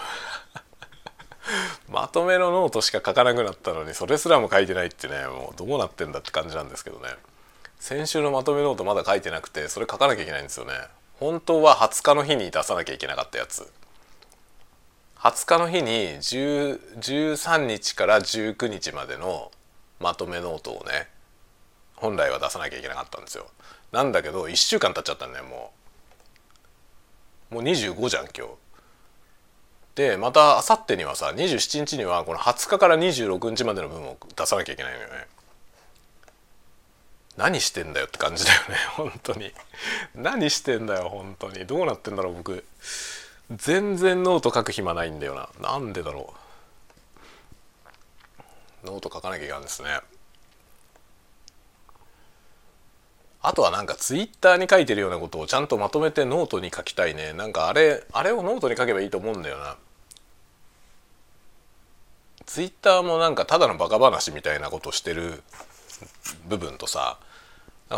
まとめのノートしか書かなくなったのにそれすらも書いてないってねもうどうなってんだって感じなんですけどね。先週のまとめノートまだ書いてなくてそれ書かなきゃいけないんですよね。本当は20日の日に出さなきゃいけなかったやつ。20日の日に13日から19日までのまとめノートをね本来は出さなきゃいけなかったんですよ。なんだけど1週間経っちゃったんだよもう。もう25じゃん今日。でまたあさってにはさ27日にはこの20日から26日までの分を出さなきゃいけないのよね。何してんだよって感じだよね 本当に。何してんだよ本当に。どうなってんだろう僕。全然ノート書く暇ないんだよな。なんでだろう。ノート書かなきゃいけないんですね。あとはなんかツイッターに書いてるようなことをちゃんとまとめてノートに書きたいね。なんかあれあれをノートに書けばいいと思うんだよな。ツイッターもなんかただのバカ話みたいなことしてる部分とさ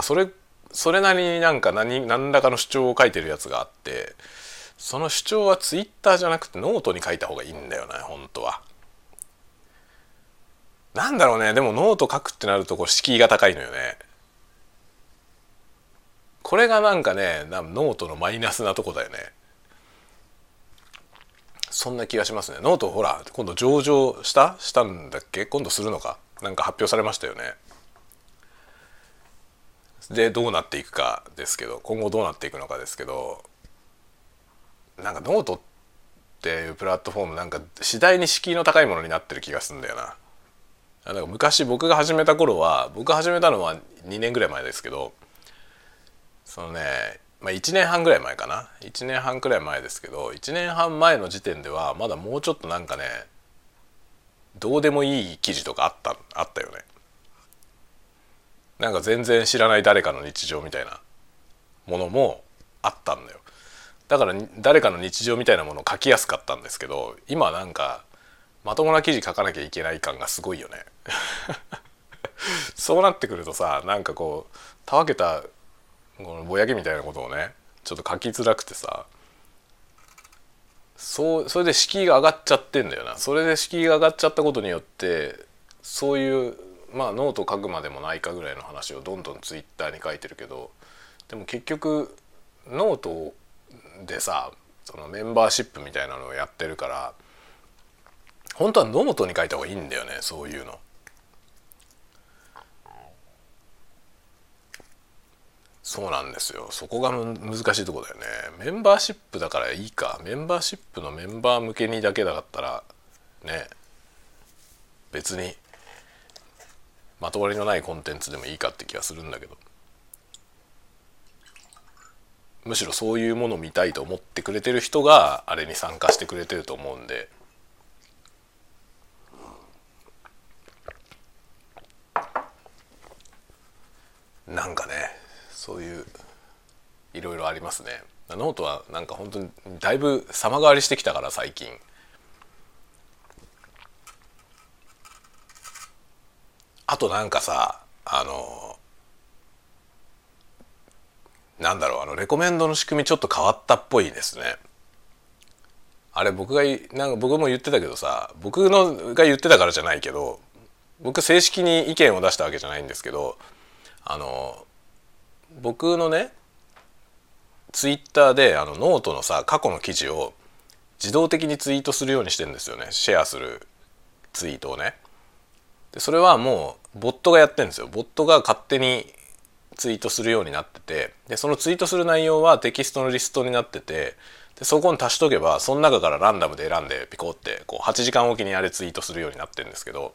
それそれなりになんか何何らかの主張を書いてるやつがあってその主張はツイッターじゃなくてノートに書いた方がいいんだよね本当は。なんだろうねでもノート書くってなるとこう敷居が高いのよね。これがなんかねノートのマイナスなとこだよね。そんな気がしますね。ノートほら今度上場したしたんだっけ？今度するのか？なんか発表されましたよね。でどうなっていくかですけど今後どうなっていくのかですけどなんかノートっていうプラットフォームなんか次第に敷居の高いものになってる気がするんだよな。なんか昔僕が始めた頃は僕が始めたのは2年ぐらい前ですけどそのね、まあ、1年半ぐらい前かな1年半くらい前ですけど1年半前の時点ではまだもうちょっとなんかねどうでもいい記事とかあったあったよね。なんか全然知らない誰かの日常みたいなものもあったんだよ。だから誰かの日常みたいなものを書きやすかったんですけど今なんかまともな記事書かなきゃいけない感がすごいよね そうなってくるとさなんかこうたわけたこのぼやけみたいなことをねちょっと書きづらくてさそうそれで敷居が上がっちゃってんだよなそれで敷居が上がっちゃったことによってそういうまあノート書くまでもないかぐらいの話をどんどんツイッターに書いてるけどでも結局ノートでさそのメンバーシップみたいなのをやってるから本当はノートに書いた方がいいんだよねそういうの。そうなんですよ。そこが難しいとこだよね。メンバーシップだからいいか。メンバーシップのメンバー向けにだけだったらね別にまとわりのないコンテンツでもいいかって気がするんだけどむしろそういうものを見たいと思ってくれてる人があれに参加してくれてると思うんでなんかねそういういろいろありますね。ノートはなんか本当にだいぶ様変わりしてきたから最近。あとなんかさあのなんだろうあのレコメンドの仕組みちょっと変わったっぽいですね。あれ僕がなんか僕も言ってたけどさ僕のが言ってたからじゃないけど僕正式に意見を出したわけじゃないんですけどあの僕のねツイッターであのノートのさ過去の記事を自動的にツイートするようにしてんですよね。シェアするツイートをね。でそれはもうボットがやってるんですよ。ボットが勝手にツイートするようになってて。でそのツイートする内容はテキストのリストになってて。でそこに足しとけばその中からランダムで選んでピコってこう8時間おきにあれツイートするようになってるんですけど。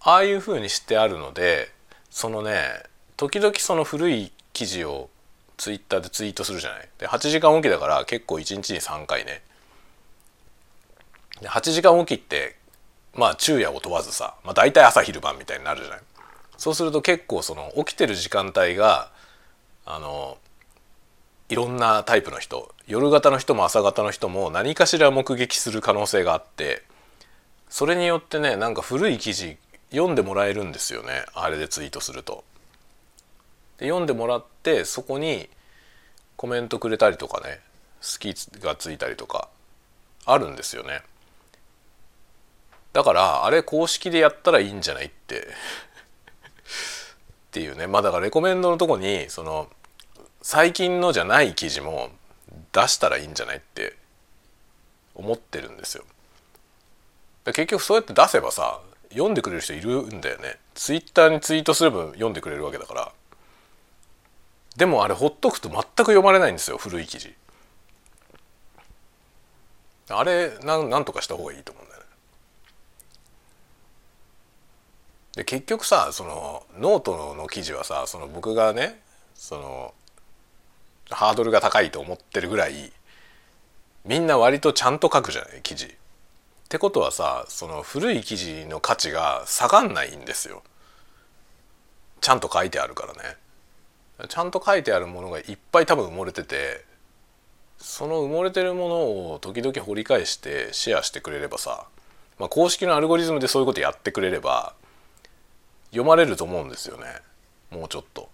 ああいう風にしてあるのでそのね時々その古い記事をツイッターでツイートするじゃない。で8時間おきだから結構1日に3回ね。で8時間おきってまあ昼夜を問わずさ、まあ、大体朝昼晩みたいになるじゃない。そうすると結構その起きてる時間帯があのいろんなタイプの人夜型の人も朝型の人も何かしら目撃する可能性があってそれによってねなんか古い記事読んでもらえるんですよね。あれでツイートすると。で読んでもらってそこにコメントくれたりとかね好きがついたりとかあるんですよね。だからあれ公式でやったらいいんじゃないって。っていうね。まあだからレコメンドのとこにその最近のじゃない記事も出したらいいんじゃないって思ってるんですよ。結局そうやって出せばさ読んでくれる人いるんだよね。ツイッターにツイートすれば読んでくれるわけだから。でもあれほっとくと全く読まれないんですよ古い記事。あれなんなんとかした方がいいと思うんだよねで結局さそのノートの記事はさその僕がねそのハードルが高いと思ってるぐらいみんな割とちゃんと書くじゃない記事。ってことはさその古い記事の価値が下がんないんですよ。ちゃんと書いてあるからね。ちゃんと書いてあるものがいっぱい多分埋もれててその埋もれてるものを時々掘り返してシェアしてくれればさ、まあ、公式のアルゴリズムでそういうことやってくれれば読まれると思うんですよね。もうちょっと。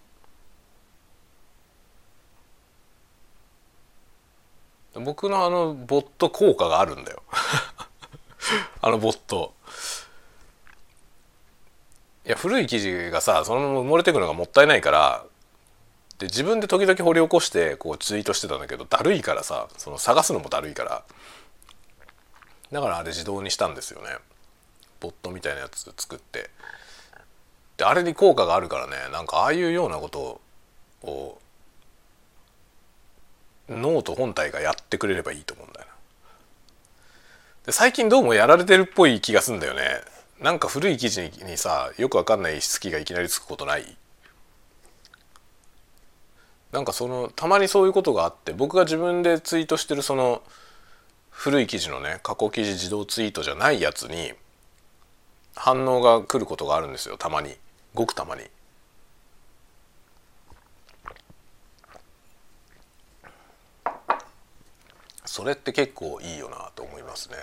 僕のあのボット効果があるんだよ。あのボット。いや古い記事がさそのまま埋もれてくのがもったいないからで自分で時々掘り起こしてこうツイートしてたんだけどだるいからさその探すのもだるいから。だからあれ自動にしたんですよね。ボットみたいなやつ作って。であれに効果があるからね。なんかああいうようなことをノート本体がやってくれればいいと思うんだよな。で最近どうもやられてるっぽい気がすんだよね。なんか古い記事にさよくわかんない好きがいきなりつくことない。なんかそのたまにそういうことがあって僕が自分でツイートしてるその古い記事のね過去記事自動ツイートじゃないやつに反応が来ることがあるんですよたまに。ごくたまに。それって結構いいよなと思いますね。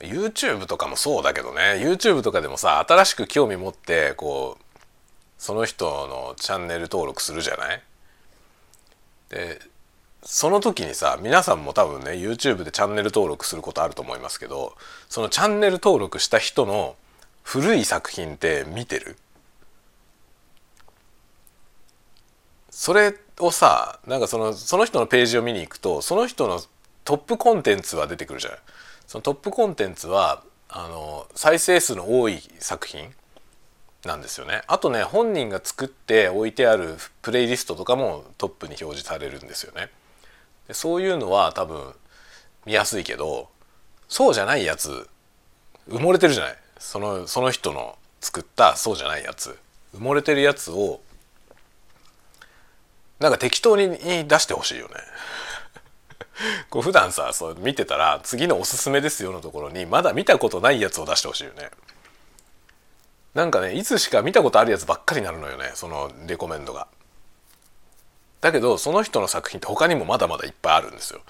YouTube とかもそうだけどね YouTube とかでもさ新しく興味持ってこうその人のチャンネル登録するじゃない？でその時にさ皆さんも多分ね YouTube でチャンネル登録することあると思いますけどそのチャンネル登録した人の古い作品って見てる？それをさなんかそのその人のページを見に行くとその人のトップコンテンツは出てくるじゃない？そのトップコンテンツはあの再生数の多い作品なんですよね。あとね本人が作って置いてあるプレイリストとかもトップに表示されるんですよね。そういうのは多分見やすいけどそうじゃないやつ埋もれてるじゃない？そのその人の作ったそうじゃないやつ埋もれてるやつをなんか適当に出してほしいよね。こう普段さそう見てたら次のおすすめですよのところにまだ見たことないやつを出してほしいよね。なんかねいつしか見たことあるやつばっかりになるのよねそのレコメンドが。だけどその人の作品って他にもまだまだいっぱいあるんですよ。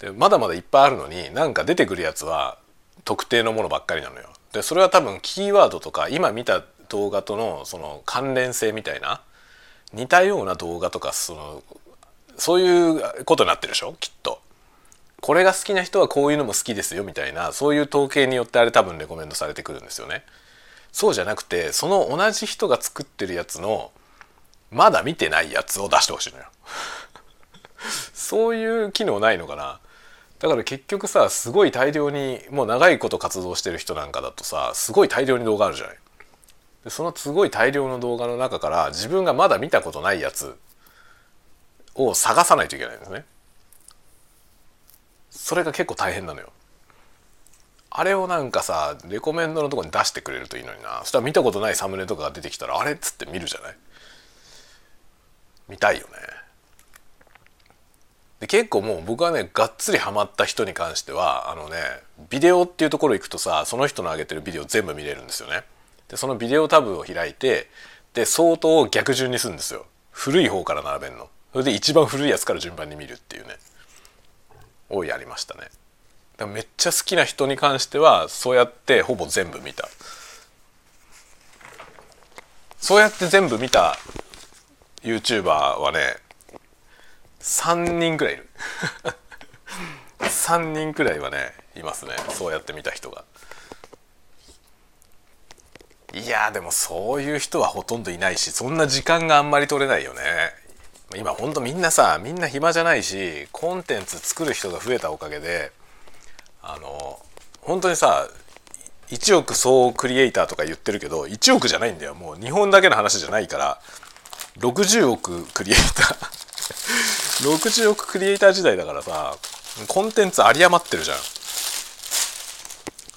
でまだまだいっぱいあるのになんか出てくるやつは特定のものばっかりなのよ。でそれは多分キーワードとか今見た動画とのその関連性みたいな似たような動画とかそのそういうことになってるでしょ？きっと。これが好きな人はこういうのも好きですよみたいなそういう統計によってあれ多分レコメンドされてくるんですよね。そうじゃなくてその同じ人が作ってるやつのまだ見てないやつを出してほしいのよ。そういう機能ないのかなだから結局さすごい大量にもう長いこと活動してる人なんかだとさすごい大量に動画あるじゃない。でそのすごい大量の動画の中から自分がまだ見たことないやつを探さないといけないんですね。それが結構大変なのよ。あれをなんかさレコメンドのとこに出してくれるといいのになそしたら見たことないサムネとかが出てきたらあれっつって見るじゃない見たいよね。で結構もう僕はねがっつりハマった人に関してはあのねビデオっていうところ行くとさその人の上げてるビデオ全部見れるんですよね。でそのビデオタブを開いてで相当逆順にするんですよ。古い方から並べんの。それで一番古いやつから順番に見るっていうね。をやりましたね。めっちゃ好きな人に関してはそうやってほぼ全部見た。そうやって全部見た YouTuber はね3人くらいいる。3人くらいはねいますね。そうやって見た人が。いやでもそういう人はほとんどいないしそんな時間があんまり取れないよね。今ほんとみんなさみんな暇じゃないしコンテンツ作る人が増えたおかげであの本当にさ1億総クリエイターとか言ってるけど1億じゃないんだよ。もう日本だけの話じゃないから。60億クリエイター。60億クリエイター時代だからさコンテンツ有り余ってるじゃん。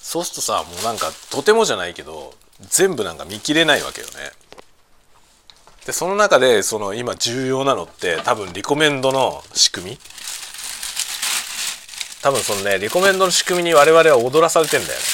そうするとさもうなんかとてもじゃないけど全部なんか見切れないわけよね。でその中でその今重要なのって多分リコメンドの仕組み。多分そのねリコメンドの仕組みに我々は踊らされてんだよね。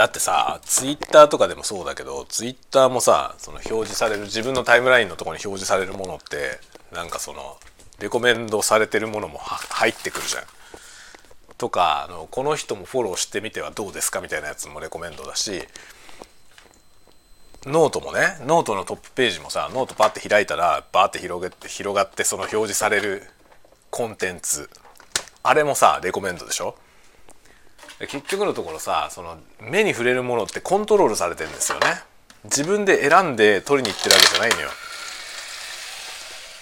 だってさツイッターとかでもそうだけどツイッターもさその表示される自分のタイムラインのとこに表示されるものってなんかそのレコメンドされてるものも入ってくるじゃん。とかあのこの人もフォローしてみてはどうですかみたいなやつもレコメンドだしノートもねノートのトップページもさノートパッて開いたらバーって広げて広がってその表示されるコンテンツあれもさレコメンドでしょ結局のところさその目に触れるものってコントロールされてんですよね。自分で選んで取りに行ってるわけじゃないのよ。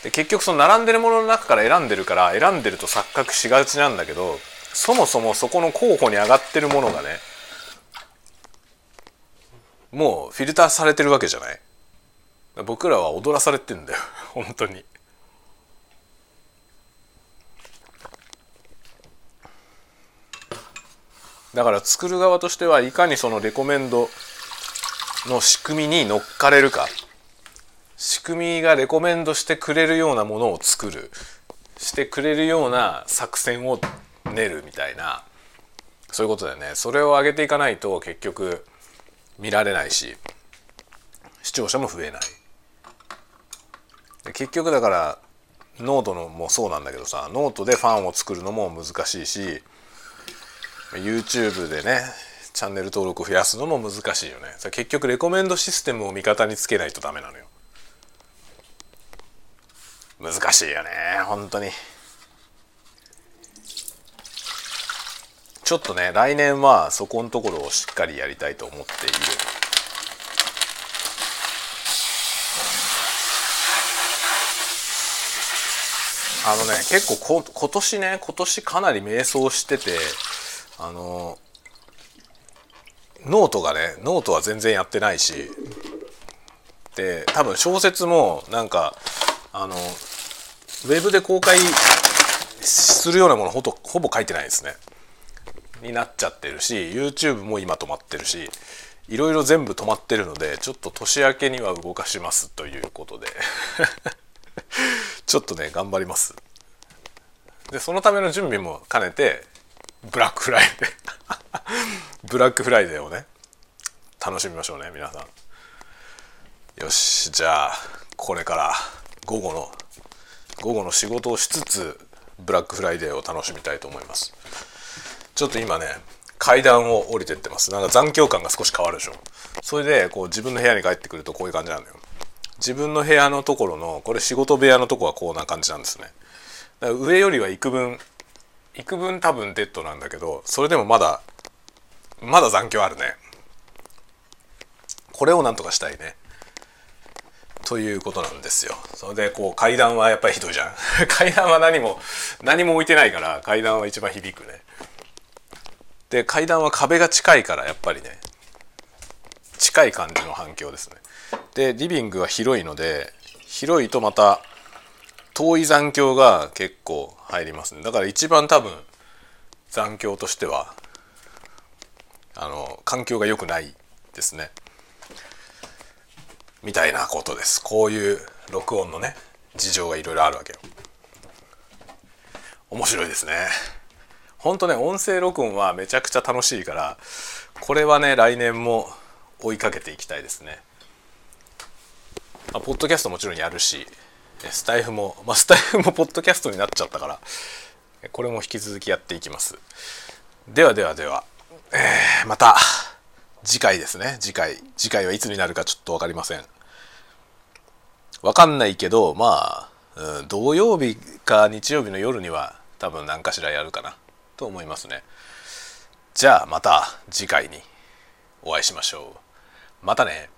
で結局その並んでるものの中から選んでるから選んでると錯覚しがちなんだけどそもそもそこの候補に上がってるものがねもうフィルターされてるわけじゃない。僕らは踊らされてんだよ。本当に。だから作る側としてはいかにそのレコメンドの仕組みに乗っかれるか。仕組みがレコメンドしてくれるようなものを作る。してくれるような作戦を練るみたいな。そういうことだよね。それを上げていかないと結局見られないし。視聴者も増えない。結局だからノートのもそうなんだけどさノートでファンを作るのも難しいし YouTube でねチャンネル登録増やすのも難しいよね。結局レコメンドシステムを味方につけないとダメなのよ。難しいよね本当に。ちょっとね来年はそこのところをしっかりやりたいと思っている。あのね結構こ今年ね今年かなり迷走しててあのノートがねノートは全然やってないしで多分小説もなんかあのウェブで公開するようなものほとほぼ書いてないですね。になっちゃってるし YouTube も今止まってるしいろいろ全部止まってるのでちょっと年明けには動かしますということで ちょっとね頑張ります。でそのための準備も兼ねてブラックフライデー。ブラックフライデーをね楽しみましょうね皆さん。よしじゃあこれから午後の午後の仕事をしつつブラックフライデーを楽しみたいと思います。ちょっと今ね階段を降りてってます。なんか残響感が少し変わるでしょ。それでこう自分の部屋に帰ってくるとこういう感じなのよ。自分の部屋のところのこれ仕事部屋のとこはこんな感じなんですね。だから上よりは幾分幾分多分デッドなんだけどそれでもまだまだ残響あるね。これをなんとかしたいね。ということなんですよ。それでこう階段はやっぱりひどいじゃん。階段は何も何も置いてないから階段は一番響くね。で階段は壁が近いからやっぱりね近い感じの反響ですね。でリビングは広いので広いとまた遠い残響が結構入りますね。だから一番多分残響としてはあの環境が良くないですね。みたいなことです。こういう録音のね事情がいろいろあるわけよ。面白いですね。ほんとね音声録音はめちゃくちゃ楽しいからこれはね来年も追いかけていきたいですね。あポッドキャストもちろんやるしスタイフもまあスタイフもポッドキャストになっちゃったからこれも引き続きやっていきます。ではではでは、えー、また次回ですね。次回次回はいつになるかちょっと分かりません。分かんないけどまあ、うん、土曜日か日曜日の夜には多分何かしらやるかなと思いますね。じゃあまた次回にお会いしましょう。またね。